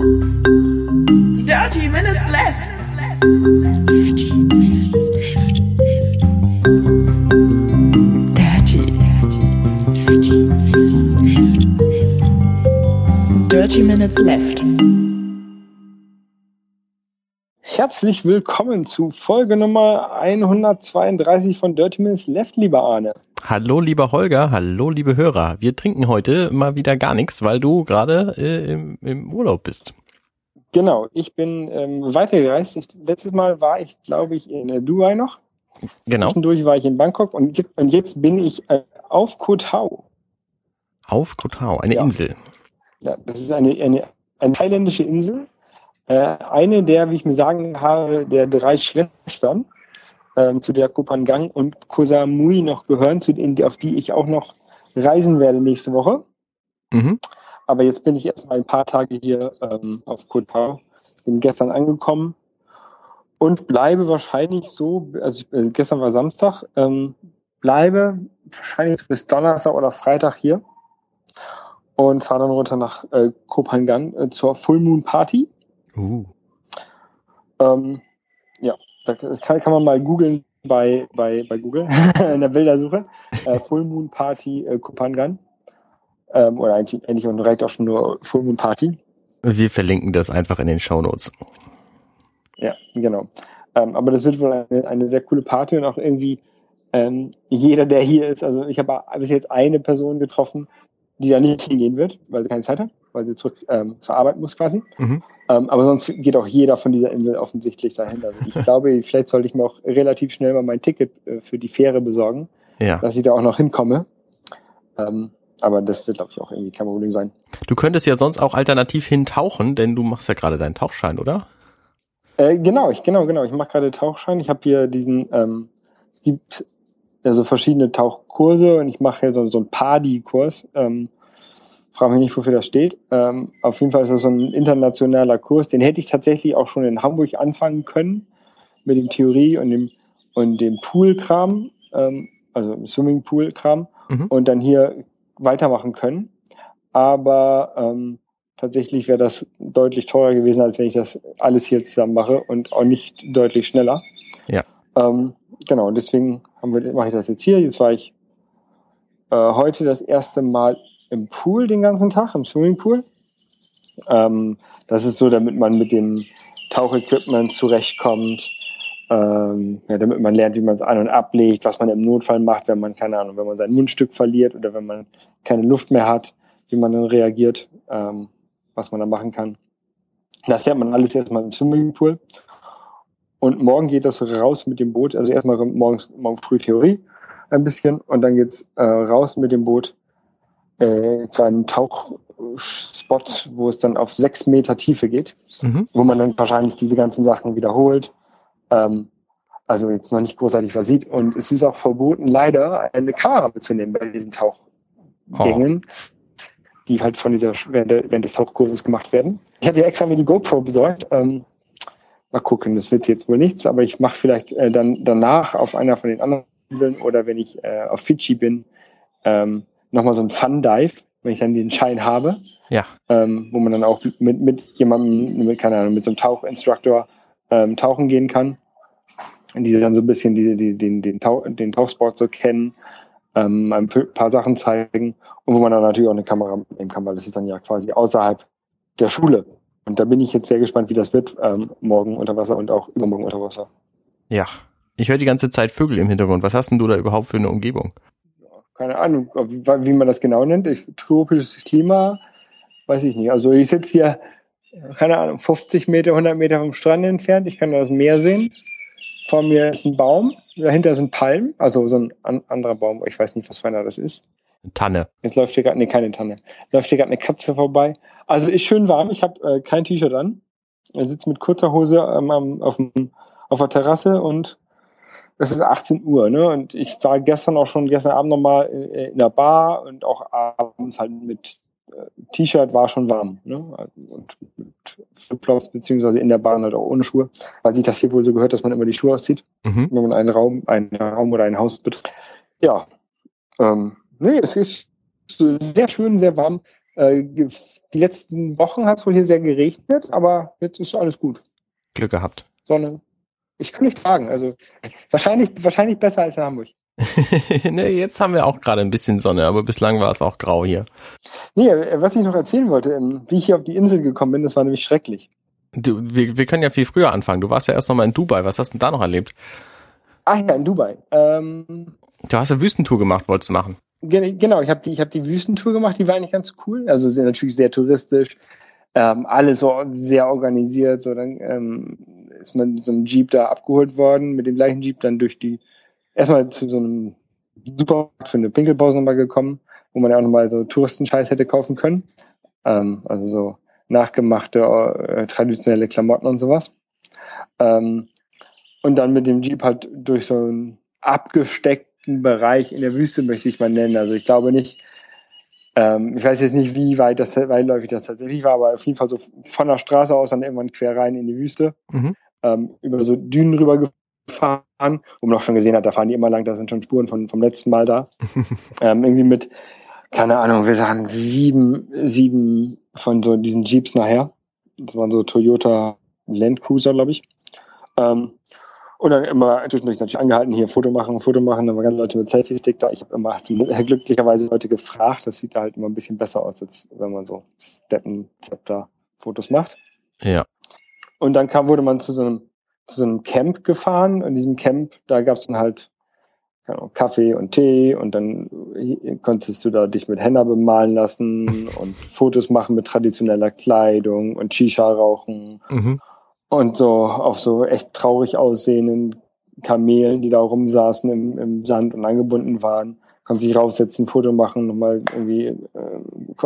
Dirty Minutes Left. Dirty Minutes Left. Dirty, dirty, dirty Minutes Left. Dirty Minutes Left. Herzlich willkommen zu Folge Nummer 132 von Dirty Minutes Left, lieber Arne. Hallo lieber Holger, hallo liebe Hörer. Wir trinken heute mal wieder gar nichts, weil du gerade äh, im, im Urlaub bist. Genau, ich bin ähm, weitergereist. Ich, letztes Mal war ich, glaube ich, in äh, Dubai noch. Genau. Zwischendurch war ich in Bangkok und, jetzt- und jetzt bin ich äh, auf Koh Tao. Auf Koh Tao, eine Ja. Insel. Ja, das ist eine, eine, eine thailändische Insel. Äh, eine der, wie ich mir sagen habe, der drei Schwestern, ähm, zu der Koh Phangan und Koh Samui noch gehören, zu denen, auf die ich auch noch reisen werde nächste Woche. Mhm. Aber jetzt bin ich erst mal ein paar Tage hier ähm, auf Koh Tao. Bin gestern angekommen und bleibe wahrscheinlich so, also ich, äh, gestern war Samstag, ähm, bleibe wahrscheinlich bis Donnerstag oder Freitag hier und fahre dann runter nach äh, Koh Phangan äh, zur Full Moon Party. Uh. Ähm, ja, da kann, kann man mal googeln bei, bei, bei Google in der Bildersuche. Äh, Full Moon Party äh, Koh Phangan. Ähm, oder eigentlich, eigentlich und reicht auch schon nur Full Moon Party. Wir verlinken das einfach in den Shownotes. Ja, genau. Ähm, aber das wird wohl eine, eine sehr coole Party und auch irgendwie ähm, jeder, der hier ist, also ich habe bis jetzt eine Person getroffen, die da nicht hingehen wird, weil sie keine Zeit hat, weil sie zurück ähm, zur Arbeit muss quasi. Mhm. Ähm, aber sonst geht auch jeder von dieser Insel offensichtlich dahin. Also ich glaube, vielleicht sollte ich mir auch relativ schnell mal mein Ticket äh, für die Fähre besorgen, Ja. dass ich da auch noch hinkomme. Ähm, aber das wird, glaube ich, auch irgendwie kein Problem sein. Du könntest ja sonst auch alternativ hintauchen, denn du machst ja gerade deinen Tauchschein, oder? Äh, genau, ich, genau, genau. Ich mache gerade Tauchschein. Ich habe hier diesen, ähm, es gibt ja so verschiedene Tauchkurse und ich mache hier so, so einen Party-Kurs. Ähm, frage mich nicht, wofür das steht. Ähm, auf jeden Fall ist das so ein internationaler Kurs. Den hätte ich tatsächlich auch schon in Hamburg anfangen können mit dem Theorie und dem und dem Pool-Kram, ähm, also dem Swimming-Pool-Kram Mhm. und dann hier weitermachen können. Aber ähm, tatsächlich wäre das deutlich teurer gewesen, als wenn ich das alles hier zusammen mache und auch nicht deutlich schneller. Ja. Ähm, genau, und deswegen mache ich das jetzt hier. Jetzt war ich äh, heute das erste Mal im Pool den ganzen Tag, im Swimmingpool. Ähm, das ist so, damit man mit dem Tauchequipment zurechtkommt, ähm, ja, damit man lernt, wie man es an- und ablegt, was man im Notfall macht, wenn man, keine Ahnung, wenn man sein Mundstück verliert oder wenn man keine Luft mehr hat, wie man dann reagiert, ähm, was man da machen kann. Das lernt man alles erstmal im Swimmingpool. Und morgen geht das raus mit dem Boot. Also erstmal morgens, morgen früh Theorie ein bisschen und dann geht's äh, raus mit dem Boot äh, zu einem Tauchspot, wo es dann auf sechs Meter Tiefe geht Mhm. wo man dann wahrscheinlich diese ganzen Sachen wiederholt. Ähm, also jetzt noch nicht großartig was sieht. Und es ist auch verboten, leider eine Kamera mitzunehmen bei diesen Tauchgängen, die halt von dieser, während des Tauchkurses gemacht werden. Ich habe ja extra mir die GoPro besorgt. Ähm, mal gucken, das wird jetzt wohl nichts, aber ich mache vielleicht äh, dann danach auf einer von den anderen Inseln oder wenn ich äh, auf Fidschi bin, ähm, nochmal so ein Fun-Dive, wenn ich dann den Schein habe Ja. ähm, wo man dann auch mit, mit jemandem, mit, keine Ahnung, mit so einem Tauchinstructor ähm, tauchen gehen kann. Und die dann so ein bisschen die, die, den, den, Tauch, den Tauchsport so kennen, ähm, ein paar Sachen zeigen und wo man dann natürlich auch eine Kamera mitnehmen kann, weil das ist dann ja quasi außerhalb der Schule. Und da bin ich jetzt sehr gespannt, wie das wird, ähm, morgen unter Wasser und auch übermorgen unter Wasser. Ja. Ich höre die ganze Zeit Vögel im Hintergrund. Was hast denn du da überhaupt für eine Umgebung? Keine Ahnung, wie man das genau nennt. Ich, tropisches Klima, weiß ich nicht. Also ich sitze hier, keine Ahnung, 50 Meter, 100 Meter vom Strand entfernt. Ich kann das Meer sehen. Vor mir ist ein Baum, dahinter sind Palmen, also so ein an, anderer Baum. Ich weiß nicht, was für einer das ist. Eine Tanne. Jetzt läuft hier gerade, nee, keine Tanne. Läuft hier gerade eine Katze vorbei. Also ist schön warm. Ich habe äh, kein T-Shirt an. Ich sitze mit kurzer Hose ähm, auf, auf der Terrasse und es ist 18 Uhr, ne? Und ich war gestern auch schon, gestern Abend nochmal äh, in der Bar und auch abends halt mit äh, T-Shirt war schon warm, ne? Und mit Flipflops beziehungsweise in der Bahn halt auch ohne Schuhe, weil sich das hier wohl so gehört, dass man immer die Schuhe auszieht, Mhm. wenn man einen Raum, einen Raum oder ein Haus betritt. Ja, ähm, nee, es ist sehr schön, sehr warm. Äh, die letzten Wochen hat es wohl hier sehr geregnet, aber jetzt ist alles gut. Glück gehabt. Sonne. Ich kann nicht fragen. Also wahrscheinlich, wahrscheinlich besser als in Hamburg. ne, jetzt haben wir auch gerade ein bisschen Sonne, aber bislang war es auch grau hier. Nee, was ich noch erzählen wollte, ähm, wie ich hier auf die Insel gekommen bin, das war nämlich schrecklich. Du, wir, wir können ja viel früher anfangen. Du warst ja erst noch mal in Dubai. Was hast du denn da noch erlebt? Ach ja, in Dubai. Ähm, Du hast eine Wüstentour gemacht, wolltest du machen. Ge- Genau, ich habe die, ich hab die Wüstentour gemacht, die war eigentlich ganz cool. Also sehr, natürlich sehr touristisch, ähm, alles so sehr organisiert. So dann ähm, ist man mit so einem Jeep da abgeholt worden, mit dem gleichen Jeep dann durch die, erstmal zu so einem Supermarkt für eine Pinkelpause nochmal gekommen, wo man ja auch nochmal so Touristenscheiß hätte kaufen können. Ähm, also so nachgemachte, äh, traditionelle Klamotten und sowas. Ähm, und dann mit dem Jeep halt durch so einen abgesteckten Bereich in der Wüste, möchte ich mal nennen. Also ich glaube nicht, ähm, ich weiß jetzt nicht, wie weit das weitläufig das tatsächlich war, aber auf jeden Fall so von der Straße aus dann irgendwann quer rein in die Wüste, Mhm. Ähm, über so Dünen rüber gefahren, wo man auch schon gesehen hat, da fahren die immer lang, da sind schon Spuren von, vom letzten Mal da. ähm, irgendwie mit, keine Ahnung, wir sagen sieben, sieben von so diesen Jeeps nachher. Das waren so Toyota Land Cruiser, glaube ich. Ähm, und dann immer zwischendurch natürlich angehalten, hier Foto machen, Foto machen. Dann waren ganz Leute mit Selfie-Stick da. Ich habe immer glücklicherweise Leute gefragt. Das sieht da halt immer ein bisschen besser aus, als wenn man so Steppen-Zepter-Fotos macht. Ja. Und dann kam, wurde man zu so einem, zu so einem Camp gefahren. In diesem Camp, da gab es dann halt Ahnung, Kaffee und Tee und dann konntest du da dich mit Henna bemalen lassen und Fotos machen mit traditioneller Kleidung und Shisha rauchen Mhm. und so auf so echt traurig aussehenden Kamelen, die da rumsaßen im, im Sand und angebunden waren. Konnte sich raufsetzen, Foto machen, nochmal irgendwie äh,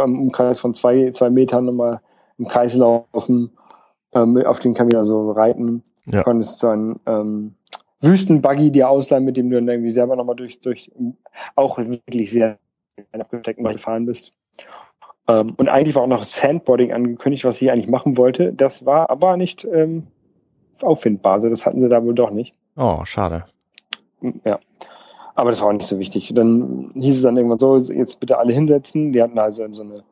im Umkreis von zwei, zwei Metern nochmal im Kreis laufen, ähm, auf den Kamel so reiten. Ja. Konntest dann ähm, Wüstenbuggy dir ausleihen, mit dem du dann irgendwie selber nochmal durch, durch auch wirklich sehr abgesteckten Bereich gefahren bist. Ähm, und eigentlich war auch noch Sandboarding angekündigt, was ich eigentlich machen wollte. Das war aber nicht ähm, auffindbar. Also das hatten sie da wohl doch nicht. Oh, schade. Ja. Aber das war auch nicht so wichtig. Dann hieß es dann irgendwann so, jetzt bitte alle hinsetzen. Die hatten also so eine,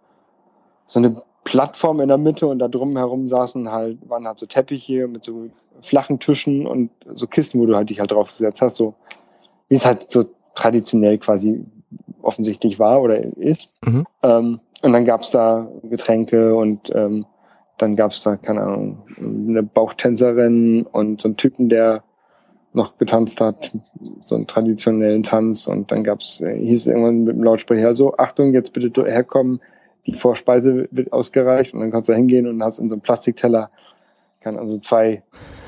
so eine Plattform in der Mitte und da drum herum saßen halt, waren halt so Teppiche mit so flachen Tischen und so Kisten, wo du halt dich halt drauf gesetzt hast, so wie es halt so traditionell quasi offensichtlich war oder ist. Mhm. Ähm, und dann gab's da Getränke und ähm, dann gab's da, keine Ahnung, eine Bauchtänzerin und so einen Typen, der noch getanzt hat, so einen traditionellen Tanz und dann gab's, äh, hieß es irgendwann mit dem Lautsprecher so, Achtung, jetzt bitte herkommen, die Vorspeise wird ausgereicht und dann kannst du hingehen und hast in so einem Plastikteller, kann also zwei,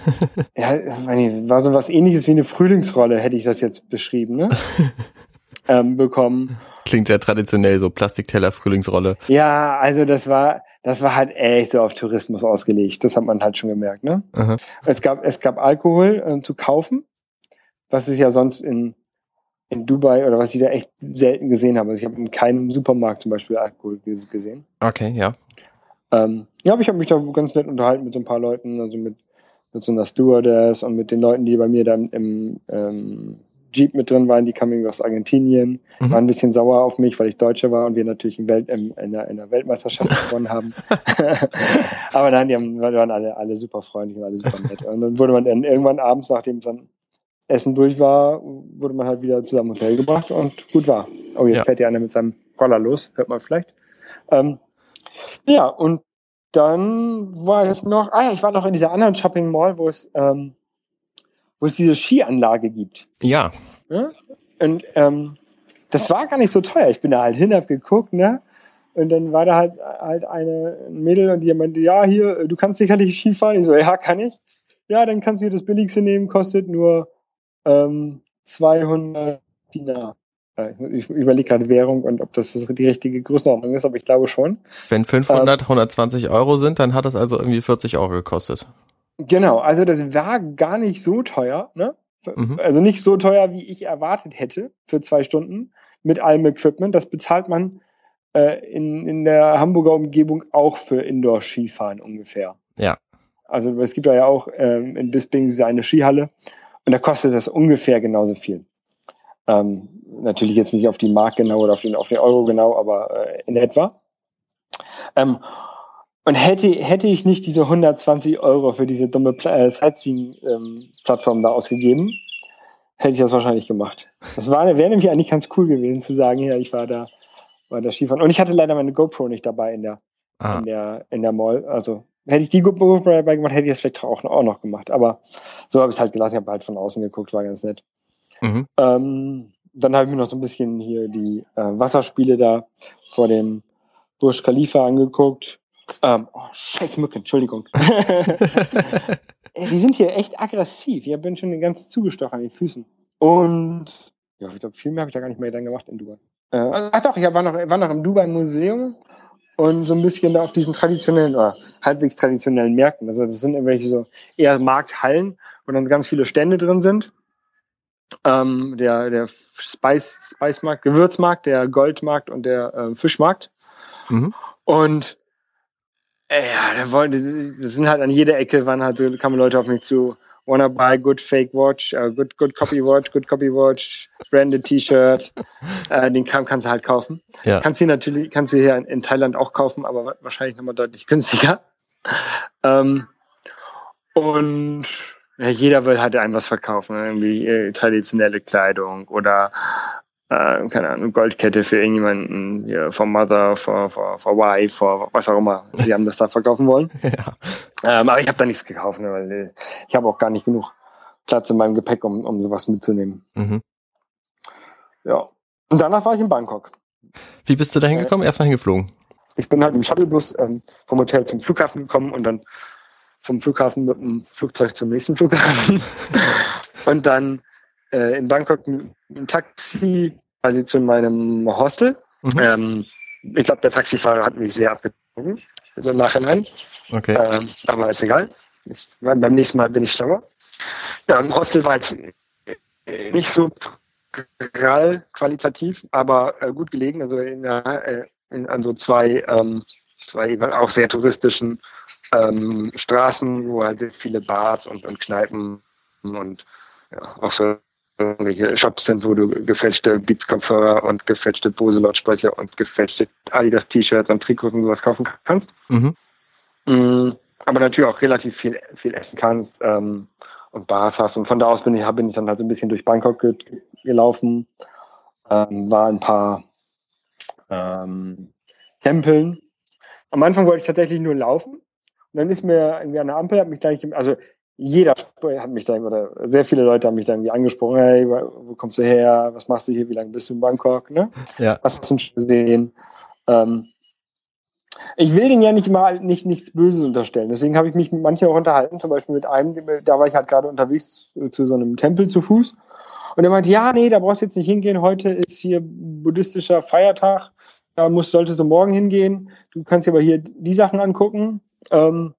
ja, meine, war so was ähnliches wie eine Frühlingsrolle, hätte ich das jetzt beschrieben, ne? ähm, bekommen. Klingt sehr traditionell, so Plastikteller, Frühlingsrolle. Ja, also das war, das war halt echt so auf Tourismus ausgelegt. Das hat man halt schon gemerkt, ne? Aha. Es gab, es gab Alkohol äh, zu kaufen, was es ja sonst in, in Dubai oder was ich da echt selten gesehen habe. Also ich habe in keinem Supermarkt zum Beispiel Alkohol ges- gesehen. Okay, ja. Ähm, ja, aber ich habe mich da ganz nett unterhalten mit so ein paar Leuten, also mit, mit so einer Stewardess und mit den Leuten, die bei mir da im ähm, Jeep mit drin waren, die kamen aus Argentinien, Mhm. waren ein bisschen sauer auf mich, weil ich Deutscher war und wir natürlich in, Welt, in, in, der, in der Weltmeisterschaft gewonnen haben. aber nein, die haben, waren alle, alle super freundlich und alle super nett. Und dann wurde man dann irgendwann abends, nachdem dann Essen durch war, wurde man halt wieder zusammen ins Hotel gebracht und gut war. Oh, jetzt Ja. fährt ja einer mit seinem Roller los, hört man vielleicht. Ähm, ja, und dann war ich noch, ah ja, ich war noch in dieser anderen Shopping Mall, wo es, ähm, wo es diese Skianlage gibt. Ja, Ne? Und ähm, das war gar nicht so teuer. Ich bin da halt hin, hab geguckt, ne? Und dann war da halt, halt eine ein Mädel und die meinte, ja, hier, du kannst sicherlich Ski fahren. Ich so, ja, kann ich. Ja, dann kannst du hier das billigste nehmen, kostet nur ähm, 200 Dinar. Äh, Ich überlege gerade Währung und ob das die richtige Größenordnung ist, aber ich glaube schon. wenn 500, 120 Euro sind, dann hat das also irgendwie 40 Euro gekostet. Genau, also das war gar nicht so teuer, ne? Mhm. Also nicht so teuer, wie ich erwartet hätte für zwei Stunden mit allem Equipment. Das bezahlt man äh, in, in der Hamburger Umgebung auch für Indoor-Skifahren ungefähr. Ja. Also es gibt ja auch ähm, in Bisping eine Skihalle und da kostet das ungefähr genauso viel. Ähm, natürlich jetzt nicht auf die Mark genau oder auf den, auf den Euro genau, aber äh, in etwa. Ähm, und hätte, hätte ich nicht diese 120 Euro für diese dumme äh, Sightseeing-Plattform da ausgegeben, hätte ich das wahrscheinlich gemacht. Das war, wäre nämlich eigentlich ganz cool gewesen zu sagen, ja, ich war da, war da Skifahren. Und ich hatte leider meine GoPro nicht dabei in der, Ah, in der, in der Mall. Also hätte ich die GoPro dabei gemacht, hätte ich das vielleicht auch, auch noch gemacht. Aber so habe ich es halt gelassen. Ich habe halt von außen geguckt, war ganz nett. mhm. Ähm, dann habe ich mir noch so ein bisschen hier die äh, Wasserspiele da vor dem Burj Khalifa angeguckt. Ähm, oh, scheiß Mücken, Entschuldigung. Ey, die sind hier echt aggressiv. Ich bin schon ganz zugestochen an den Füßen. Und ja, ich glaube, viel mehr habe ich da gar nicht mehr dann gemacht in Dubai. Äh, ach doch, ich war noch, war noch im Dubai Museum und so ein bisschen da auf diesen traditionellen oder halbwegs traditionellen Märkten. Also das sind irgendwelche so eher Markthallen, wo dann ganz viele Stände drin sind. Ähm, der der Spice, Spice Markt, Gewürzmarkt, der Goldmarkt und der ähm, Fischmarkt. Mhm. Und äh, ja, da wollen, das das sind halt an jeder Ecke waren halt so, kamen Leute auf mich zu. Wanna buy good fake watch, uh, good good copy watch, good copy watch, branded T-Shirt. äh, den Kram kannst du halt kaufen. Ja. Kannst du natürlich, kannst du hier in, in Thailand auch kaufen, aber wa- wahrscheinlich nochmal deutlich günstiger. Ähm, und ja, jeder will halt einem was verkaufen, ne? irgendwie äh, traditionelle Kleidung oder äh, keine Ahnung, Goldkette für irgendjemanden, hier, for Mother, for, for, for Wife, for was auch immer. Die haben das da verkaufen wollen. ja. Ähm, aber ich habe da nichts gekauft, ne, weil äh, ich habe auch gar nicht genug Platz in meinem Gepäck, um, um sowas mitzunehmen. Mhm. Ja. Und danach war ich in Bangkok. Wie bist du da hingekommen? Erstmal hingeflogen. Ich bin halt im Shuttlebus ähm, vom Hotel zum Flughafen gekommen und dann vom Flughafen mit dem Flugzeug zum nächsten Flughafen. und dann äh, in Bangkok ein Taxi quasi zu meinem Hostel. Mhm. Ähm, ich glaube, der Taxifahrer hat mich sehr abgezogen, so im Nachhinein. Okay. Ähm, aber ist egal. Ich, beim nächsten Mal bin ich schlauer. Ja, im Hostel war jetzt äh, nicht so prall qualitativ, aber äh, gut gelegen. Also in, äh, in, an so zwei, ähm, zwei auch sehr touristischen ähm, Straßen, wo halt sehr viele Bars und, und Kneipen und ja, auch so irgendwelche Shops sind, wo du gefälschte Beats-Kopfhörer und gefälschte Bose-Lautsprecher und gefälschte Adidas-T-Shirts und Trikots und sowas kaufen kannst. Mhm. Mm, aber natürlich auch relativ viel, viel essen kannst ähm, und Bars hast. Und von da aus bin ich, bin ich dann halt so ein bisschen durch Bangkok ge gelaufen, ähm, war ein paar ähm, Tempeln. Am Anfang wollte ich tatsächlich nur laufen. Und dann ist mir irgendwie an der Ampel, hat mich gleich, also jeder hat mich dann, oder sehr viele Leute haben mich dann irgendwie angesprochen, hey, wo kommst du her, was machst du hier, wie lange bist du in Bangkok, ne? Ja. was hast du schon gesehen? Ähm, ich will denen ja nicht mal nicht, nichts Böses unterstellen. Deswegen habe ich mich mit manchen auch unterhalten, zum Beispiel mit einem, da war ich halt gerade unterwegs zu so einem Tempel zu Fuß. Und er meinte, ja, nee, da brauchst du jetzt nicht hingehen. Heute ist hier buddhistischer Feiertag. Da musst, solltest du morgen hingehen. Du kannst dir aber hier die Sachen angucken. Ähm,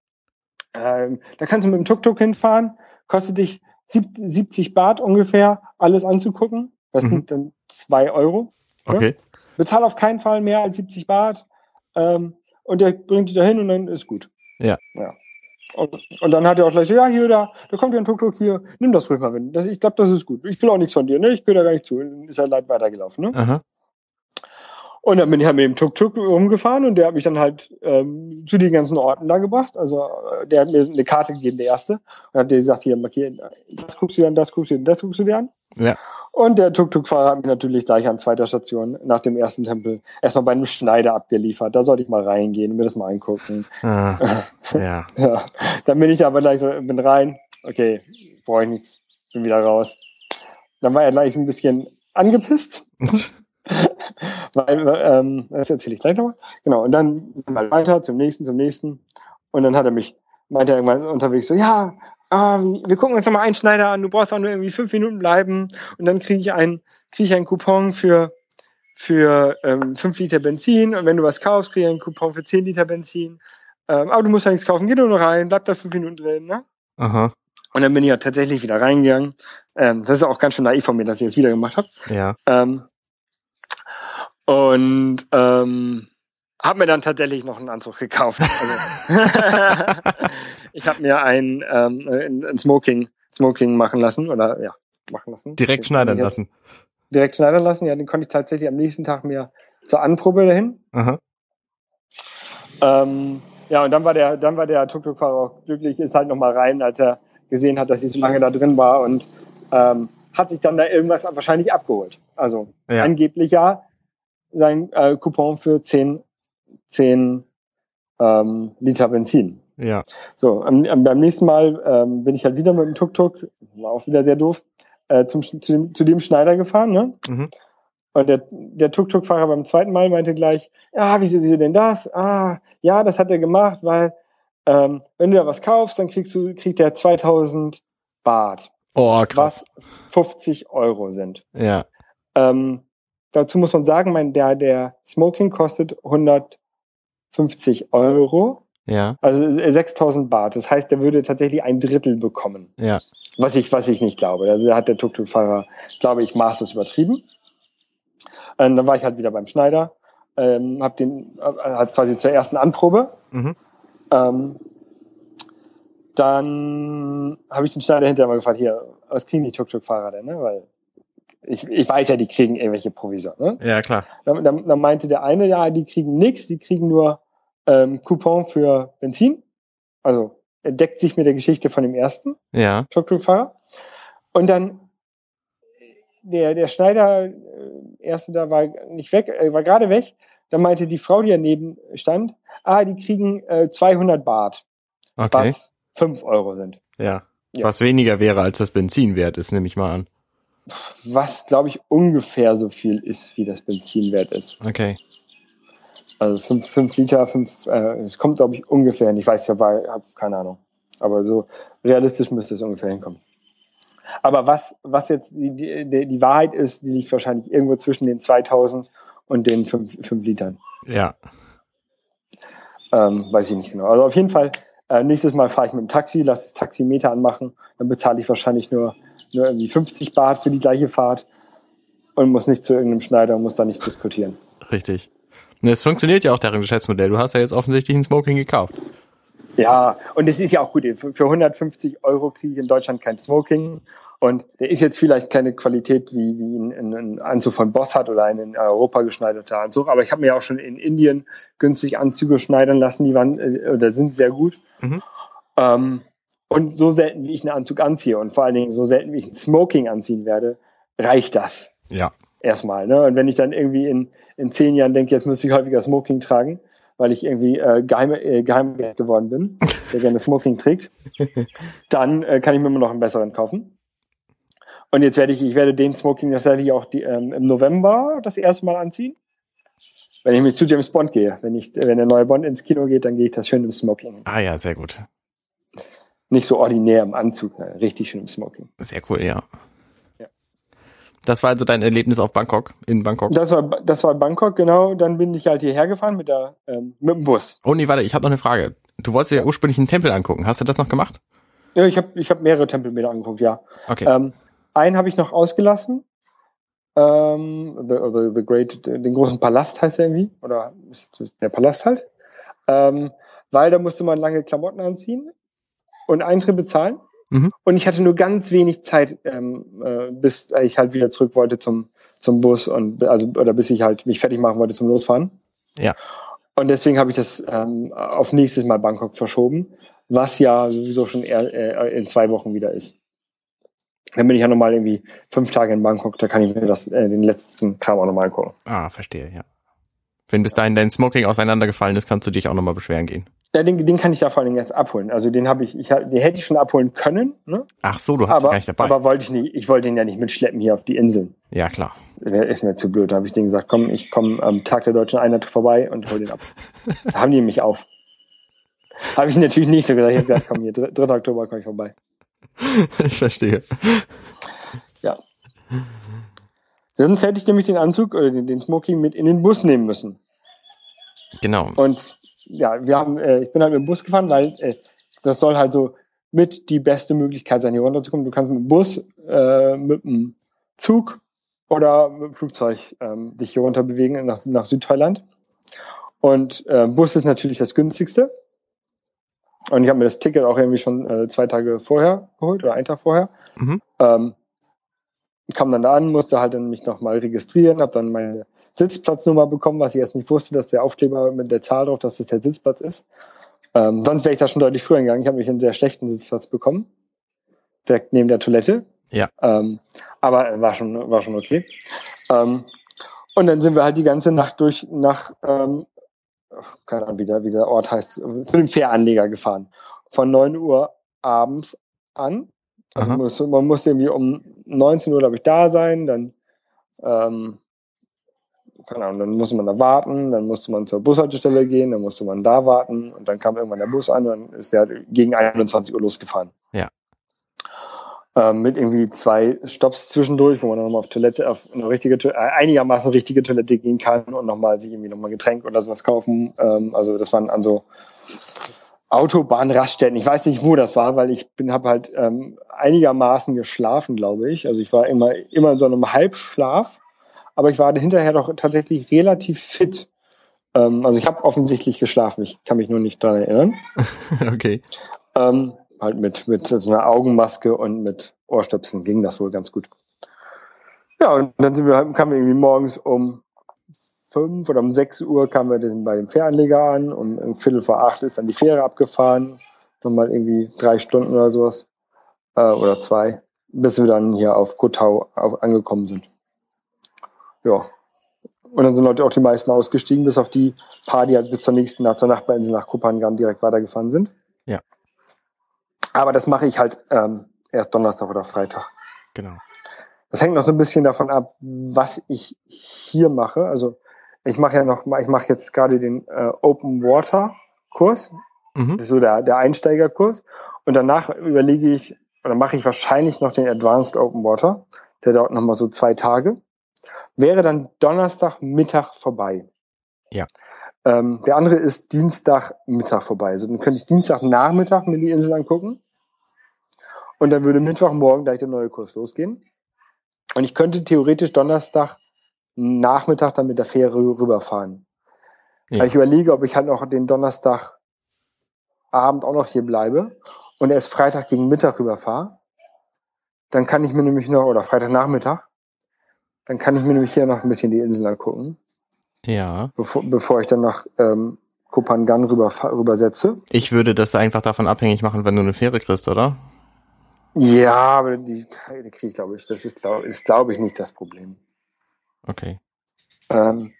ähm, da kannst du mit dem Tuk-Tuk hinfahren. Kostet dich sieb- 70 Baht ungefähr, alles anzugucken. Das Mhm. sind dann zwei Euro. Okay. Bezahl auf keinen Fall mehr als 70 Baht. Ähm, und der bringt dich dahin und dann ist gut. Ja. ja. Und, und dann hat er auch gleich so, ja, hier, da, da kommt ja ein Tuk-Tuk hier, nimm das ruhig mal mit. Das, ich glaube, das ist gut. Ich will auch nichts von dir, ne? Ich gehöre da gar nicht zu. Und dann ist er leid weitergelaufen, ne? Aha. Und dann bin ich halt mit dem Tuk-Tuk rumgefahren und der hat mich dann halt ähm, zu den ganzen Orten da gebracht. Also äh, der hat mir eine Karte gegeben, der erste. Und hat der gesagt, hier, markieren, das guckst du dir an, das guckst du dir an, das guckst du dir an. Ja. Und der Tuk-Tuk-Fahrer hat mich natürlich gleich an zweiter Station nach dem ersten Tempel erstmal bei einem Schneider abgeliefert. Da sollte ich mal reingehen und mir das mal angucken. Ah, ja. Ja. Dann bin ich aber gleich so, bin rein. Okay, brauche ich nichts. Bin wieder raus. Dann war er gleich ein bisschen angepisst. Weil, ähm, das erzähle ich gleich nochmal. Genau, und dann sind wir weiter zum nächsten, zum nächsten. Und dann hat er mich, meinte er irgendwann unterwegs so, ja, ähm, wir gucken uns noch mal einen Schneider an, du brauchst auch nur irgendwie fünf Minuten bleiben und dann kriege ich einen, kriege ich einen Coupon für, für ähm, fünf Liter Benzin und wenn du was kaufst, kriege ich einen Coupon für zehn Liter Benzin. Ähm, aber du musst ja nichts kaufen, geh nur noch rein, bleib da fünf Minuten drin, ne? Aha. Und dann bin ich ja tatsächlich wieder reingegangen. Ähm, das ist auch ganz schön naiv von mir, dass ich das wieder gemacht habe. Ja. Ähm, und ähm, habe mir dann tatsächlich noch einen Anzug gekauft. Also, ich habe mir ein, ähm, ein, ein Smoking, Smoking machen lassen oder ja machen lassen. Direkt Den schneidern lassen. Direkt schneidern lassen. Ja, den konnte ich tatsächlich am nächsten Tag mir zur Anprobe dahin. Aha. Ähm, ja, und dann war der, dann war der Tuk-Tuk-Fahrer auch glücklich, ist halt nochmal rein, als er gesehen hat, dass ich so lange da drin war und ähm, hat sich dann da irgendwas wahrscheinlich abgeholt. Also Ja. angeblich ja sein äh, Coupon für 10, 10 ähm, Liter Benzin. Ja. So, am, am, beim nächsten Mal ähm, bin ich halt wieder mit dem Tuk-Tuk, war auch wieder sehr doof, äh, zum, zu, dem, zu dem Schneider gefahren, ne? Mhm. Und der, der Tuk-Tuk-Fahrer beim zweiten Mal meinte gleich, ja, wieso, wieso denn das? Ah, ja, das hat er gemacht, weil ähm, wenn du da was kaufst, dann kriegst du, kriegt er 2000 Baht, Oh, krass. was 50 Euro sind. Ja. Ähm, dazu muss man sagen, mein, der, der Smoking kostet 150 Euro, Ja. also äh, 6000 Baht. Das heißt, er würde tatsächlich ein Drittel bekommen. Ja. Was ich, was ich nicht glaube. Also hat der Tuk-Tuk-Fahrer, glaube ich, maßlos übertrieben. Und dann war ich halt wieder beim Schneider, ähm, hab den, äh, halt quasi zur ersten Anprobe. Mhm. Ähm, dann habe ich den Schneider hinterher mal gefragt, hier, was kriegen die Tuk-Tuk-Fahrer denn? Ne? Weil ich, ich weiß ja, die kriegen irgendwelche Provision. Ne? Ja, klar. Dann, dann, dann meinte der eine, ja, die kriegen nichts, die kriegen nur ähm, Coupon für Benzin. Also er deckt sich mit der Geschichte von dem ersten Ja. Tuk-Tuk-Fahrer. Und dann der, der Schneider, äh, erste da war nicht weg, äh, war gerade weg. Dann meinte die Frau, die daneben stand, ah, die kriegen äh, 200 Baht, Okay. was 5 Euro sind. Ja. Ja. Was weniger wäre, als das Benzin wert ist, nehme ich mal an. Was, glaube ich, ungefähr so viel ist, wie das Benzinwert ist. Okay. Also 5 fünf Liter, 5, äh, es kommt, glaube ich, ungefähr hin. Ich weiß ja, weil, habe keine Ahnung. Aber so realistisch müsste es ungefähr hinkommen. Aber was, was jetzt die, die, die Wahrheit ist, die liegt wahrscheinlich irgendwo zwischen den 2000 und den 5, fünf Litern. Ja. Ähm, weiß ich nicht genau. Also auf jeden Fall, äh, nächstes Mal fahre ich mit dem Taxi, lasse das Taximeter anmachen, dann bezahle ich wahrscheinlich nur, nur irgendwie 50 Baht für die gleiche Fahrt und muss nicht zu irgendeinem Schneider und muss da nicht diskutieren. Richtig. Und es funktioniert ja auch deren Geschäftsmodell. Du hast ja jetzt offensichtlich ein Smoking gekauft. Ja, und es ist ja auch gut. Für für 150 Euro kriege ich in Deutschland kein Smoking. Und der ist jetzt vielleicht keine Qualität, wie, wie ein, ein, Anzug von Boss hat oder ein in Europa geschneiderter Anzug. Aber ich habe mir ja auch schon in Indien günstig Anzüge schneidern lassen. Die waren äh, oder sind sehr gut. Mhm. Ähm, und so selten, wie ich einen Anzug anziehe und vor allen Dingen so selten, wie ich ein Smoking anziehen werde, reicht das Ja. erstmal. Ne? Und wenn ich dann irgendwie in, in zehn Jahren denke, jetzt müsste ich häufiger Smoking tragen, weil ich irgendwie äh, geheim, äh, Geheimagent geworden bin, der gerne Smoking trägt, dann äh, kann ich mir immer noch einen besseren kaufen. Und jetzt werde ich, ich werde den Smoking tatsächlich auch die, ähm, im November das erste Mal anziehen. Wenn ich mich zu James Bond gehe, wenn ich, wenn der neue Bond ins Kino geht, dann gehe ich das schön im Smoking. Ah ja, sehr gut. Nicht so ordinär im Anzug, nein, richtig schön im Smoking. Sehr cool, ja. Ja. Das war also dein Erlebnis auf Bangkok, in Bangkok. Das war, das war Bangkok, genau. Dann bin ich halt hierher gefahren mit der, ähm, mit dem Bus. Oh nee, warte, ich habe noch eine Frage. Du wolltest dir ja ursprünglich einen Tempel angucken. Hast du das noch gemacht? Ja, ich habe ich hab mehrere Tempel mir angeguckt, ja. Okay. Ähm, einen habe ich noch ausgelassen. Ähm, the, the, the Great, den großen Palast heißt er irgendwie. Oder ist der Palast halt. Ähm, weil da musste man lange Klamotten anziehen und Eintritt bezahlen. Mhm. Und ich hatte nur ganz wenig Zeit, ähm, äh, bis ich halt wieder zurück wollte zum, zum Bus und also oder bis ich halt mich fertig machen wollte zum Losfahren. Ja. Und deswegen habe ich das ähm, auf nächstes Mal Bangkok verschoben, was ja sowieso schon eher, äh, in zwei Wochen wieder ist. Dann bin ich ja nochmal irgendwie fünf Tage in Bangkok, da kann ich mir das, äh, den letzten Kram auch nochmal angucken. Ah, verstehe, ja. Wenn bis dahin dein Smoking auseinandergefallen ist, kannst du dich auch nochmal beschweren gehen. Ja, den, den kann ich da vor allen Dingen jetzt abholen. Also den habe ich, ich den hätte ich schon abholen können, ne? Ach so, du hast ihn aber, gar nicht dabei. aber wollte ich nicht, ich wollte ihn ja nicht mitschleppen hier auf die Inseln. ja, klar. Wär- Ist mir zu blöd. Da habe ich denen gesagt, komm, ich komme am Tag der deutschen Einheit vorbei und hol den ab. da haben die mich auf. Habe ich natürlich nicht so gesagt. Ich habe gesagt, komm hier, 3. 3. Oktober komme ich vorbei. ich verstehe. Sonst hätte ich nämlich den Anzug oder den, den Smoking mit in den Bus nehmen müssen. Genau. Und ja, wir haben, äh, ich bin halt mit dem Bus gefahren, weil äh, das soll halt so mit die beste Möglichkeit sein, hier runterzukommen. Du kannst mit dem Bus, äh, mit dem Zug oder mit dem Flugzeug ähm, dich hier runter bewegen nach, nach Südthailand. Und äh, Bus ist natürlich das günstigste. Und ich habe mir das Ticket auch irgendwie schon äh, zwei Tage vorher geholt oder einen Tag vorher. Mhm. Ähm, kam dann da an, musste halt dann mich nochmal registrieren, habe dann meine Sitzplatznummer bekommen, was ich erst nicht wusste, dass der Aufkleber mit der Zahl drauf, dass das der Sitzplatz ist. Ähm, sonst wäre ich da schon deutlich früher gegangen. Ich habe mich einen sehr schlechten Sitzplatz bekommen. Direkt neben der Toilette. Ja. Ähm, aber war schon, war schon okay. Ähm, und dann sind wir halt die ganze Nacht durch nach, ähm, keine Ahnung, wie der, wie der Ort heißt, zu dem Fähranleger gefahren. Von 9 Uhr abends an. Also muss, man muss irgendwie um 19 Uhr, glaube ich, da sein, dann, ähm, keine Ahnung, dann musste man da warten, dann musste man zur Bushaltestelle gehen, dann musste man da warten und dann kam irgendwann der Bus an und dann ist der gegen 21 Uhr losgefahren. Ja. Ähm, mit irgendwie zwei Stops zwischendurch, wo man dann nochmal auf Toilette, auf eine richtige, äh, einigermaßen richtige Toilette gehen kann und nochmal sich irgendwie nochmal Getränk oder sowas kaufen. Ähm, also das waren an so Autobahnraststätten. Ich weiß nicht, wo das war, weil ich bin habe halt ähm, einigermaßen geschlafen, glaube ich. Also ich war immer immer in so einem Halbschlaf, aber ich war hinterher doch tatsächlich relativ fit. Ähm, also ich habe offensichtlich geschlafen. Ich kann mich nur nicht daran erinnern. Okay. Ähm, halt mit mit so einer Augenmaske und mit Ohrstöpseln ging das wohl ganz gut. Ja, und dann sind wir, kamen wir irgendwie morgens um fünf oder um sechs Uhr kamen wir dann bei dem Fähranleger an. Um, um Viertel vor acht ist dann die Fähre abgefahren. Nochmal irgendwie drei Stunden oder sowas. Äh, oder zwei. Bis wir dann hier auf Kotau auf, angekommen sind. Ja. Und dann sind Leute auch die meisten ausgestiegen, bis auf die paar, die halt bis zur nächsten, nach, zur Nachbarinsel nach Kupangan direkt weitergefahren sind. Ja. Aber das mache ich halt ähm, erst Donnerstag oder Freitag. Genau. Das hängt noch so ein bisschen davon ab, was ich hier mache. Also ich mache ja noch, ich mache jetzt gerade den äh, Open Water Kurs, Mhm. das ist so der, der Einsteigerkurs. Und danach überlege ich, oder mache ich wahrscheinlich noch den Advanced Open Water. Der dauert nochmal so zwei Tage. Wäre dann Donnerstag Mittag vorbei. Ja. Ähm, der andere ist Dienstag Mittag vorbei. Also dann könnte ich Dienstag Nachmittag mir die Insel angucken. Und dann würde Mittwochmorgen gleich der neue Kurs losgehen. Und ich könnte theoretisch Donnerstag Nachmittag dann mit der Fähre rüberfahren. Ja. Weil ich überlege, ob ich halt noch den Donnerstag Abend auch noch hier bleibe und erst Freitag gegen Mittag rüberfahre. Dann kann ich mir nämlich noch, oder Freitagnachmittag, dann kann ich mir nämlich hier noch ein bisschen die Insel angucken, Ja. bevor, bevor ich dann nach ähm, Kopangan rüber, rübersetze. Ich würde das einfach davon abhängig machen, wenn du eine Fähre kriegst, oder? Ja, aber die, die kriege ich, glaube ich. Das ist, glaube glaub ich, nicht das Problem. Okay. Ähm,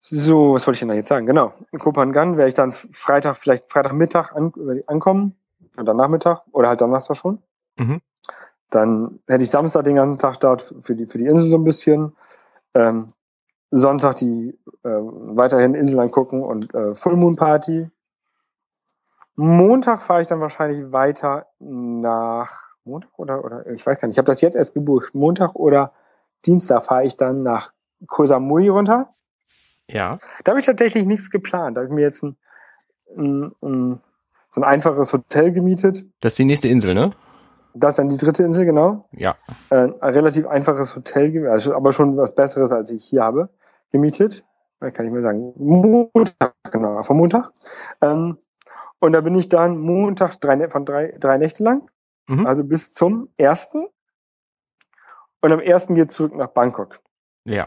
so, was wollte ich denn da jetzt sagen? Genau. In Kopangan werde ich dann Freitag, vielleicht Freitagmittag an, ankommen oder Nachmittag oder halt Donnerstag schon. Mhm. Dann hätte ich Samstag den ganzen Tag dort für die, für die Insel so ein bisschen. Ähm, Sonntag die äh, weiterhin Insel angucken und äh, Full Moon Party. Montag fahre ich dann wahrscheinlich weiter nach Montag oder oder ich weiß gar nicht. Ich habe das jetzt erst gebucht. Montag oder Dienstag fahre ich dann nach Koh Samui runter. Ja. Da habe ich tatsächlich nichts geplant. Da habe ich mir jetzt ein, ein, ein, so ein einfaches Hotel gemietet. Das ist die nächste Insel, ne? Das ist dann die dritte Insel, genau. Ja. Äh, ein relativ einfaches Hotel, also, aber schon was Besseres, als ich hier habe, gemietet. Äh, Kann ich mir sagen. Montag, genau, vom Montag. Ähm, und da bin ich dann Montag drei, von drei, drei Nächte lang, Mhm. also bis zum ersten. Und am ersten geht zurück nach Bangkok. Ja.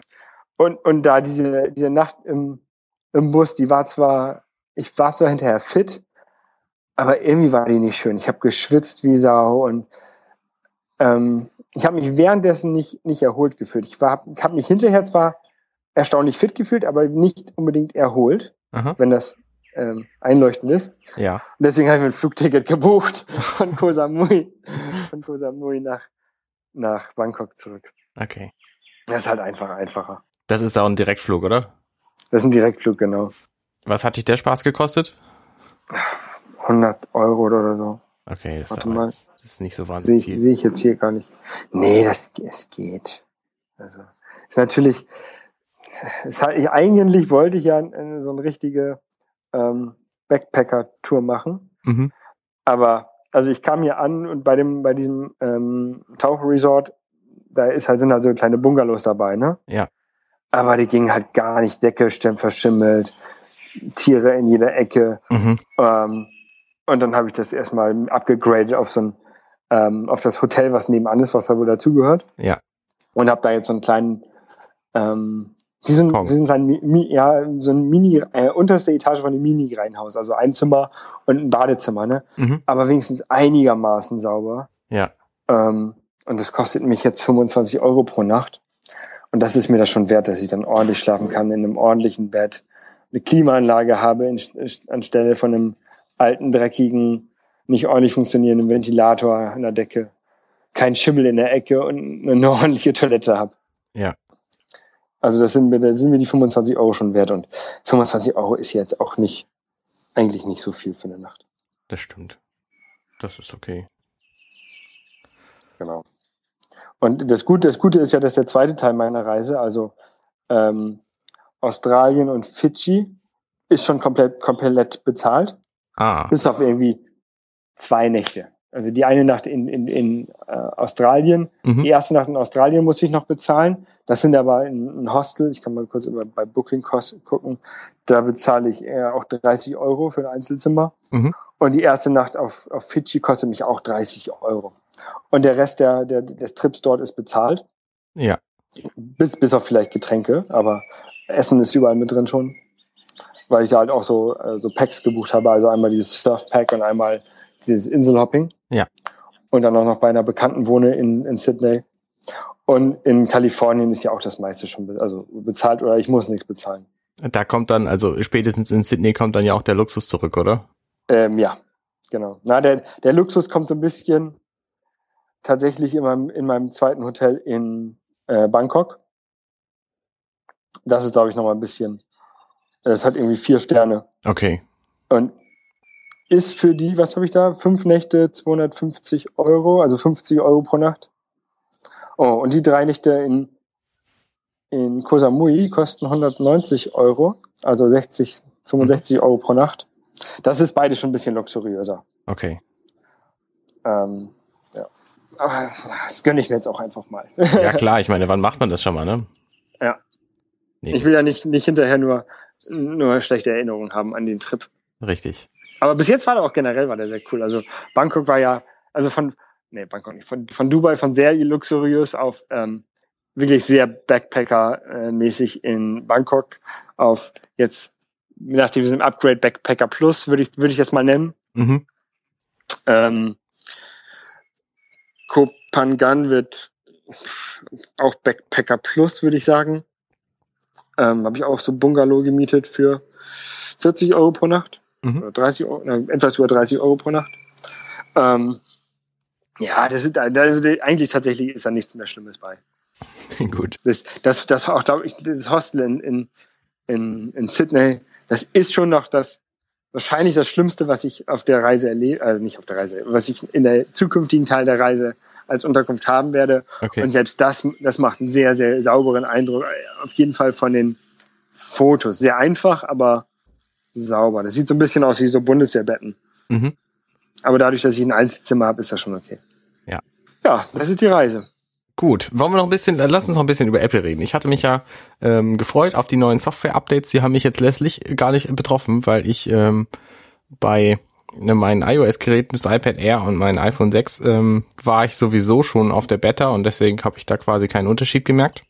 Und, und da diese, diese Nacht im, im Bus, die war zwar, ich war zwar hinterher fit, aber irgendwie war die nicht schön. Ich habe geschwitzt wie Sau und ähm, ich habe mich währenddessen nicht, nicht erholt gefühlt. Ich war, ich habe mich hinterher zwar erstaunlich fit gefühlt, aber nicht unbedingt erholt, Aha. wenn das ähm, einleuchtend ist. Ja. Und deswegen habe ich mir ein Flugticket gebucht von Koh Samui, von Koh Samui nach, nach Bangkok zurück. Okay. Das ist halt einfach einfacher. Das ist auch ein Direktflug, oder? Das ist ein Direktflug, genau. Was hat dich der Spaß gekostet? 100 Euro oder so. Okay, das, Warte mal. das ist nicht so Sehe wahnsinnig ich, viel. sehe ich jetzt hier gar nicht. Nee, das es geht. Also ist natürlich. Es hat, ich, eigentlich wollte ich ja so eine richtige ähm, Backpacker-Tour machen, Mhm. aber also ich kam hier an und bei dem bei diesem ähm, Tauchresort, da ist halt sind halt so kleine Bungalows dabei, ne? Ja. Aber die gingen halt gar nicht, Decke stimmt verschimmelt, Tiere in jeder Ecke. Mhm. Ähm, und dann habe ich das erstmal abgegradet auf so ein, ähm, auf das Hotel, was nebenan ist, was da wohl dazugehört. Ja. Und habe da jetzt so einen kleinen, ähm, Wie so ein, wie so ein, Mi- ja, so ein Mini, äh, unterste Etage von einem Mini-Reihenhaus. Also ein Zimmer und ein Badezimmer, ne? Mhm. Aber wenigstens einigermaßen sauber. Ja. Ähm, und das kostet mich jetzt 25 Euro pro Nacht. Und das ist mir das schon wert, dass ich dann ordentlich schlafen kann in einem ordentlichen Bett, eine Klimaanlage habe in, anstelle von einem alten, dreckigen, nicht ordentlich funktionierenden Ventilator an der Decke, kein Schimmel in der Ecke und eine ordentliche Toilette habe. Ja. Also das sind mir, das sind mir die 25 Euro schon wert. Und 25 Euro ist jetzt auch nicht, eigentlich nicht so viel für eine Nacht. Das stimmt. Das ist okay. Genau. Und das Gute, das Gute ist ja, dass der zweite Teil meiner Reise, also ähm, Australien und Fidschi, ist schon komplett, komplett bezahlt. Ah, Bis auf irgendwie zwei Nächte. Also die eine Nacht in, in, in äh, Australien, mhm. die erste Nacht in Australien muss ich noch bezahlen. Das sind aber ein, ein Hostel. Ich kann mal kurz über, bei Booking gucken. Da bezahle ich eher auch 30 Euro für ein Einzelzimmer. Mhm. Und die erste Nacht auf, auf Fidschi kostet mich auch 30 Euro. Und der Rest der, der, des Trips dort ist bezahlt. ja. Bis, bis auf vielleicht Getränke. Aber Essen ist überall mit drin schon. Weil ich da halt auch so, äh, so Packs gebucht habe. Also einmal dieses Surf-Pack und einmal dieses Inselhopping. Ja. Und dann auch noch bei einer Bekannten wohne in, in Sydney. Und in Kalifornien ist ja auch das meiste schon be also bezahlt oder ich muss nichts bezahlen. Da kommt dann, also spätestens in Sydney kommt dann ja auch der Luxus zurück, oder? Ähm, ja, genau. Na, der, der Luxus kommt so ein bisschen tatsächlich in meinem, in meinem zweiten Hotel in äh, Bangkok. Das ist, glaube ich, nochmal ein bisschen. Es hat irgendwie vier Sterne. Okay. Und ist für die, was habe ich da? Fünf Nächte 250 Euro, also 50 Euro pro Nacht. Oh, und die drei Nächte in, in Koh Samui kosten 190 Euro, also 60, 65 Euro pro Nacht. Das ist beide schon ein bisschen luxuriöser. Okay. Ähm, ja. Aber das gönne ich mir jetzt auch einfach mal. Ja klar, ich meine, wann macht man das schon mal, ne? Ja. Nee, Ich will ja nicht, nicht hinterher nur, nur schlechte Erinnerungen haben an den Trip. richtig. Aber bis jetzt war der auch generell war der sehr cool. Also Bangkok war ja, also von, nee, Bangkok nicht, von, von Dubai von sehr luxuriös auf ähm, wirklich sehr Backpacker-mäßig in Bangkok auf jetzt, nach diesem Upgrade Backpacker Plus, würde ich, würde ich jetzt mal nennen. Mhm. Ähm, Kopangan wird auch Backpacker Plus, würde ich sagen. Ähm, Habe ich auch so Bungalow gemietet für 40 Euro pro Nacht. Mhm. Oder 30 Euro, äh, etwas über 30 Euro pro Nacht. Ähm, ja, das ist, also eigentlich tatsächlich ist da nichts mehr Schlimmes bei. Gut. Das, das, das auch, glaube ich, das Hostel in, in, in, in Sydney, das ist schon noch das, wahrscheinlich das Schlimmste, was ich auf der Reise erlebe, also nicht auf der Reise, was ich in der zukünftigen Teil der Reise als Unterkunft haben werde. Okay. Und selbst das, das macht einen sehr, sehr sauberen Eindruck. Auf jeden Fall von den Fotos. Sehr einfach, aber sauber. Das sieht so ein bisschen aus wie so Bundeswehrbetten. Mhm. Aber dadurch, dass ich ein Einzelzimmer habe, ist das schon okay. Ja. Ja, das ist die Reise. Gut, wollen wir noch ein bisschen, äh, lass uns noch ein bisschen über Apple reden. Ich hatte mich ja ähm, gefreut auf die neuen Software-Updates. Die haben mich jetzt letztlich gar nicht betroffen, weil ich ähm, bei ne, meinen iOS-Geräten, das iPad Air und mein iPhone 6, ähm, war ich sowieso schon auf der Beta und deswegen habe ich da quasi keinen Unterschied gemerkt.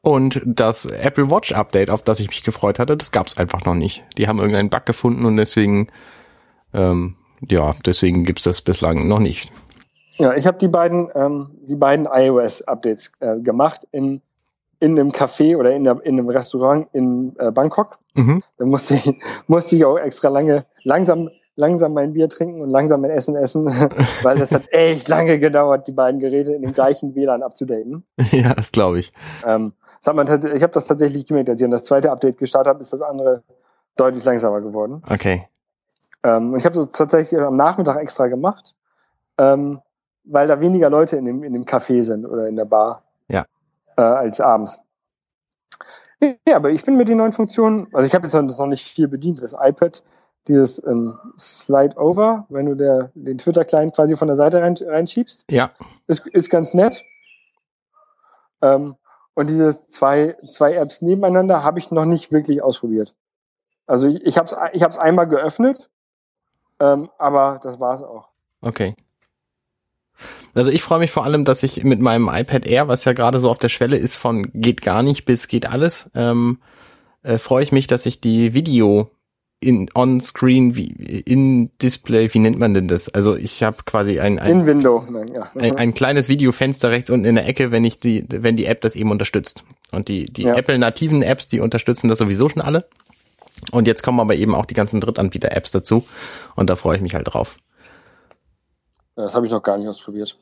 Und das Apple Watch Update, auf das ich mich gefreut hatte, das gab es einfach noch nicht. Die haben irgendeinen Bug gefunden und deswegen, ähm, ja, deswegen gibt's das bislang noch nicht. Ja, ich habe die beiden, ähm, die beiden iOS-Updates äh, gemacht in, in einem Café oder in, der, in einem Restaurant in äh, Bangkok. Mhm. Da musste ich, musste ich auch extra lange, langsam, langsam mein Bier trinken und langsam mein Essen essen, weil das hat echt lange gedauert, die beiden Geräte in dem gleichen WLAN abzudaten. ja, das glaube ich. Ähm, das man ich habe das tatsächlich gemerkt, als ich das zweite Update gestartet habe, ist das andere deutlich langsamer geworden. Okay. Ähm, und ich habe das tatsächlich am Nachmittag extra gemacht, ähm, weil da weniger Leute in dem, in dem Café sind oder in der Bar Ja. äh, als abends. Ja, aber ich bin mit den neuen Funktionen, also ich habe jetzt noch nicht viel bedient. Das iPad, dieses ähm, Slide Over, wenn du der, den Twitter-Client quasi von der Seite rein, reinschiebst, Ja, ist, ist ganz nett. Ähm, und diese zwei, zwei Apps nebeneinander habe ich noch nicht wirklich ausprobiert. Also ich, ich habe es ich hab's einmal geöffnet, ähm, aber das war's auch. okay. Also ich freue mich vor allem, dass ich mit meinem iPad Air, was ja gerade so auf der Schwelle ist von geht gar nicht bis geht alles, ähm, äh, freue ich mich, dass ich die Video in on-screen, wie in Display, wie nennt man denn das? Also ich habe quasi ein, ein In Window. Nein, ja. ein, ein kleines Videofenster rechts unten in der Ecke, wenn ich die, wenn die App das eben unterstützt. Und die, die Ja. Apple-nativen Apps, die unterstützen das sowieso schon alle. Und jetzt kommen aber eben auch die ganzen Drittanbieter-Apps dazu. Und da freue ich mich halt drauf. Das habe ich noch gar nicht ausprobiert.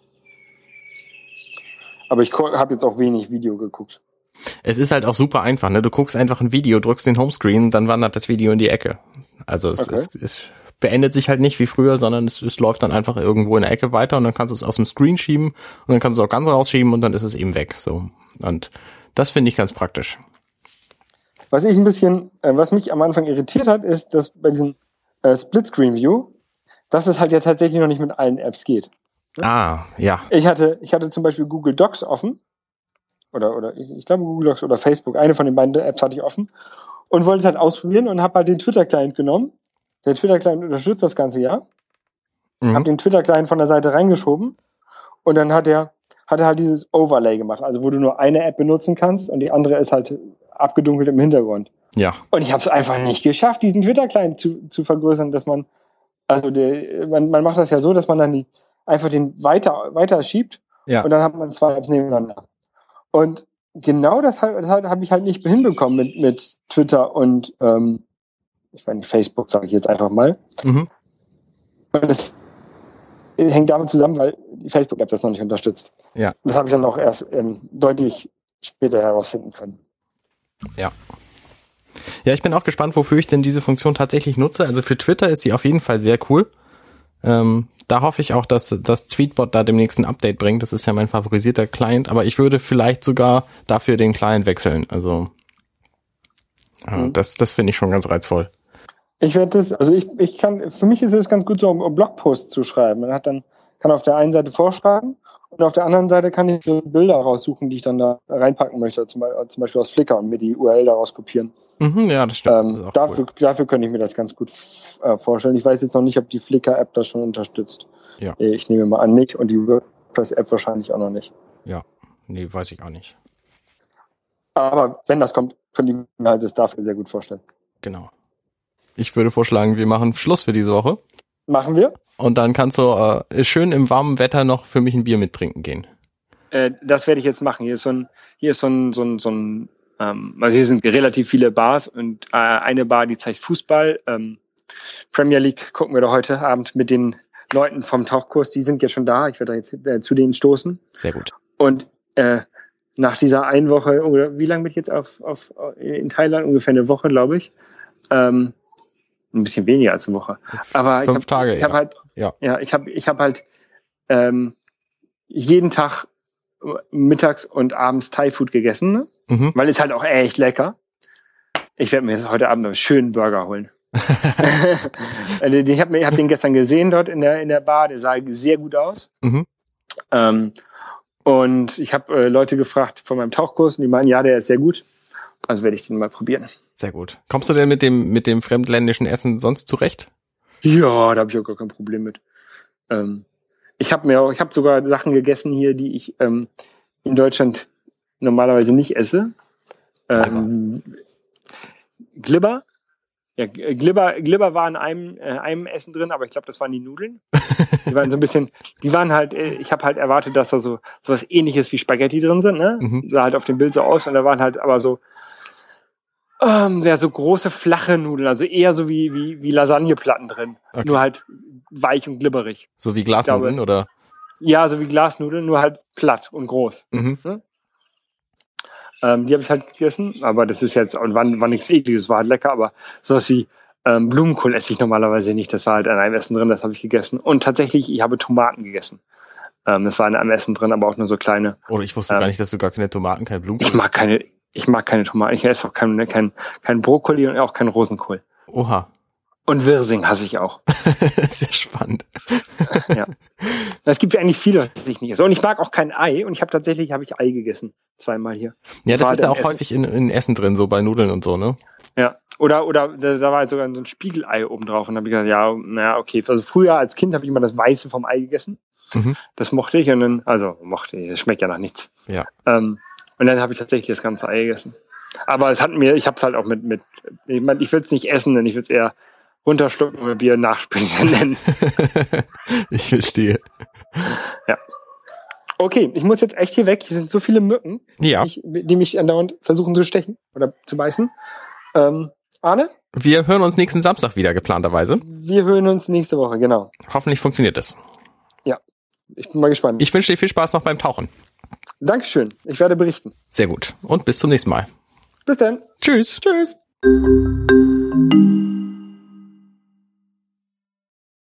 Aber ich habe jetzt auch wenig Video geguckt. Es ist halt auch super einfach, ne? Du guckst einfach ein Video, drückst den Homescreen, dann wandert das Video in die Ecke. Also es, Okay. es, es beendet sich halt nicht wie früher, sondern es, es läuft dann einfach irgendwo in der Ecke weiter und dann kannst du es aus dem Screen schieben und dann kannst du es auch ganz rausschieben und dann ist es eben weg. So. Und das finde ich ganz praktisch. Was ich ein bisschen, äh, was mich am Anfang irritiert hat, ist, dass bei diesem äh, Split-Screen-View, dass es halt ja tatsächlich noch nicht mit allen Apps geht. Ah, ja. Ich hatte, ich hatte zum Beispiel Google Docs offen. Oder, oder ich, ich glaube Google Docs oder Facebook. Eine von den beiden Apps hatte ich offen. Und wollte es halt ausprobieren und habe halt den Twitter-Client genommen. Der Twitter-Client unterstützt das ganze ja. Mhm. Habe den Twitter-Client von der Seite reingeschoben. Und dann hat er, hat er halt dieses Overlay gemacht. Also wo du nur eine App benutzen kannst und die andere ist halt abgedunkelt im Hintergrund. Ja. Und ich habe es einfach nicht geschafft, diesen Twitter-Client zu, zu vergrößern, dass man, also der, man, man macht das ja so, dass man dann die, einfach den weiter, weiter schiebt Ja. und dann hat man zwei Apps nebeneinander. Und genau das, das habe ich halt nicht hinbekommen mit, mit Twitter und ähm, ich meine Facebook, sage ich jetzt einfach mal. Mhm. Und das hängt damit zusammen, weil die Facebook-App das noch nicht unterstützt. Ja. Das habe ich dann auch erst ähm, deutlich später herausfinden können. Ja. Ja, ich bin auch gespannt, wofür ich denn diese Funktion tatsächlich nutze. Also für Twitter ist sie auf jeden Fall sehr cool. Ähm, da hoffe ich auch, dass das Tweetbot da demnächst ein Update bringt. Das ist ja mein favorisierter Client, aber ich würde vielleicht sogar dafür den Client wechseln. Also äh, Mhm. das, das finde ich schon ganz reizvoll. Ich werde das, also ich, ich kann, für mich ist es ganz gut, so um, um Blogposts zu schreiben. Man hat dann, kann auf der einen Seite vorschlagen und auf der anderen Seite kann ich Bilder raussuchen, die ich dann da reinpacken möchte, zum, Beispiel- zum Beispiel aus Flickr und mir die URL daraus kopieren. Mhm, ja, das stimmt. das Ähm, auch dafür, cool. dafür könnte ich mir das ganz gut äh, vorstellen. Ich weiß jetzt noch nicht, ob die Flickr-App das schon unterstützt. Ja. Äh, Ich nehme mal an, nicht und die WordPress-App wahrscheinlich auch noch nicht. Nee, weiß ich auch nicht. Aber wenn das kommt, könnte ich mir halt das dafür sehr gut vorstellen. Genau. Ich würde vorschlagen, wir machen Schluss für diese Woche. Machen wir? Und dann kannst du äh, schön im warmen Wetter noch für mich ein Bier mittrinken gehen. Äh, das werde ich jetzt machen. Hier ist so ein, hier ist so ein, so ein, so ein ähm, also hier sind relativ viele Bars und äh, eine Bar, die zeigt Fußball. Ähm, Premier League gucken wir da heute Abend mit den Leuten vom Tauchkurs. Die sind jetzt schon da. Ich werde da jetzt äh, zu denen stoßen. Sehr gut. Und äh, nach dieser einen Woche, oder wie lange bin ich jetzt auf, auf in Thailand? Ungefähr eine Woche, glaube ich. Ähm, ein bisschen weniger als eine Woche. Aber ich Fünf hab, Tage, ich habe ja. halt, Ja. ja, ich habe, ich habe halt ähm, jeden Tag mittags und abends Thai Food gegessen, ne? Mhm. weil ist halt auch echt lecker. Ich werde mir jetzt heute Abend einen schönen Burger holen. Also, ich habe hab den gestern gesehen dort in der in der Bar. Der sah sehr gut aus. Mhm. Ähm, und ich habe äh, Leute gefragt von meinem Tauchkurs und die meinen, ja, der ist sehr gut. Also werde ich den mal probieren. Sehr gut. Kommst du denn mit dem, mit dem fremdländischen Essen sonst zurecht? Ja, da habe ich auch gar kein Problem mit. Ähm, ich habe mir auch, ich habe sogar Sachen gegessen hier, die ich ähm, in Deutschland normalerweise nicht esse. Ähm, Glibber. Ja, G- Glibber, Glibber war in einem, äh, einem Essen drin, aber ich glaube, das waren die Nudeln. Die waren so ein bisschen, die waren halt, äh, ich habe halt erwartet, dass da so sowas ähnliches wie Spaghetti drin sind, ne? Mhm. Sah halt auf dem Bild so aus und da waren halt aber so ähm, ja, so große flache Nudeln, also eher so wie, wie, wie Lasagneplatten drin. Okay. Nur halt weich und glibberig. So wie Glasnudeln glaube- oder? Ja, so wie Glasnudeln, nur halt platt und groß. Mhm. Ähm, die habe ich halt gegessen, aber das ist jetzt, und war, nichts ekliges, war halt lecker, aber sowas wie ähm, Blumenkohl esse ich normalerweise nicht. Das war halt an einem Essen drin, das habe ich gegessen. Und tatsächlich, ich habe Tomaten gegessen. Ähm, das war in einem Essen drin, aber auch nur so kleine. Oder ich wusste Ähm. gar nicht, dass du gar keine Tomaten, kein Blumenkohl. Ich mag keine, ich mag keine Tomaten. Ich esse auch keinen kein, kein Brokkoli und auch keinen Rosenkohl. Oha. Und Wirsing hasse ich auch. Sehr spannend. Es gibt ja eigentlich viele, was ich nicht esse. Und ich mag auch kein Ei. Und ich habe tatsächlich habe ich Ei gegessen. Zweimal hier. Ja, Das das ist ja auch Essen. häufig in, in Essen drin, so bei Nudeln und so, ne? Ja. Oder, oder da, da war sogar so ein Spiegelei oben drauf. Und habe ich gesagt, ja, naja, okay. Also früher als Kind habe ich immer das Weiße vom Ei gegessen. Mhm. Das mochte ich und dann, also mochte ich, es schmeckt ja nach nichts. Ja. Ähm, und dann habe ich tatsächlich das ganze Ei gegessen. Aber es hat mir, ich habe es halt auch mit, mit ich, mein, ich will es nicht essen, denn ich will es eher runterschlucken oder Bier nachspülen nennen. ich verstehe. Okay, ich muss jetzt echt hier weg. Hier sind so viele Mücken, Ja, ich, die mich andauernd versuchen zu stechen oder zu beißen. Ähm, Arne, wir hören uns nächsten Samstag wieder geplanterweise. wir hören uns nächste Woche, genau. Hoffentlich funktioniert das. Ich bin mal gespannt. Ich wünsche dir viel Spaß noch beim Tauchen. Dankeschön. Ich werde berichten. Sehr gut. Und bis zum nächsten Mal. Bis dann. Tschüss. Tschüss.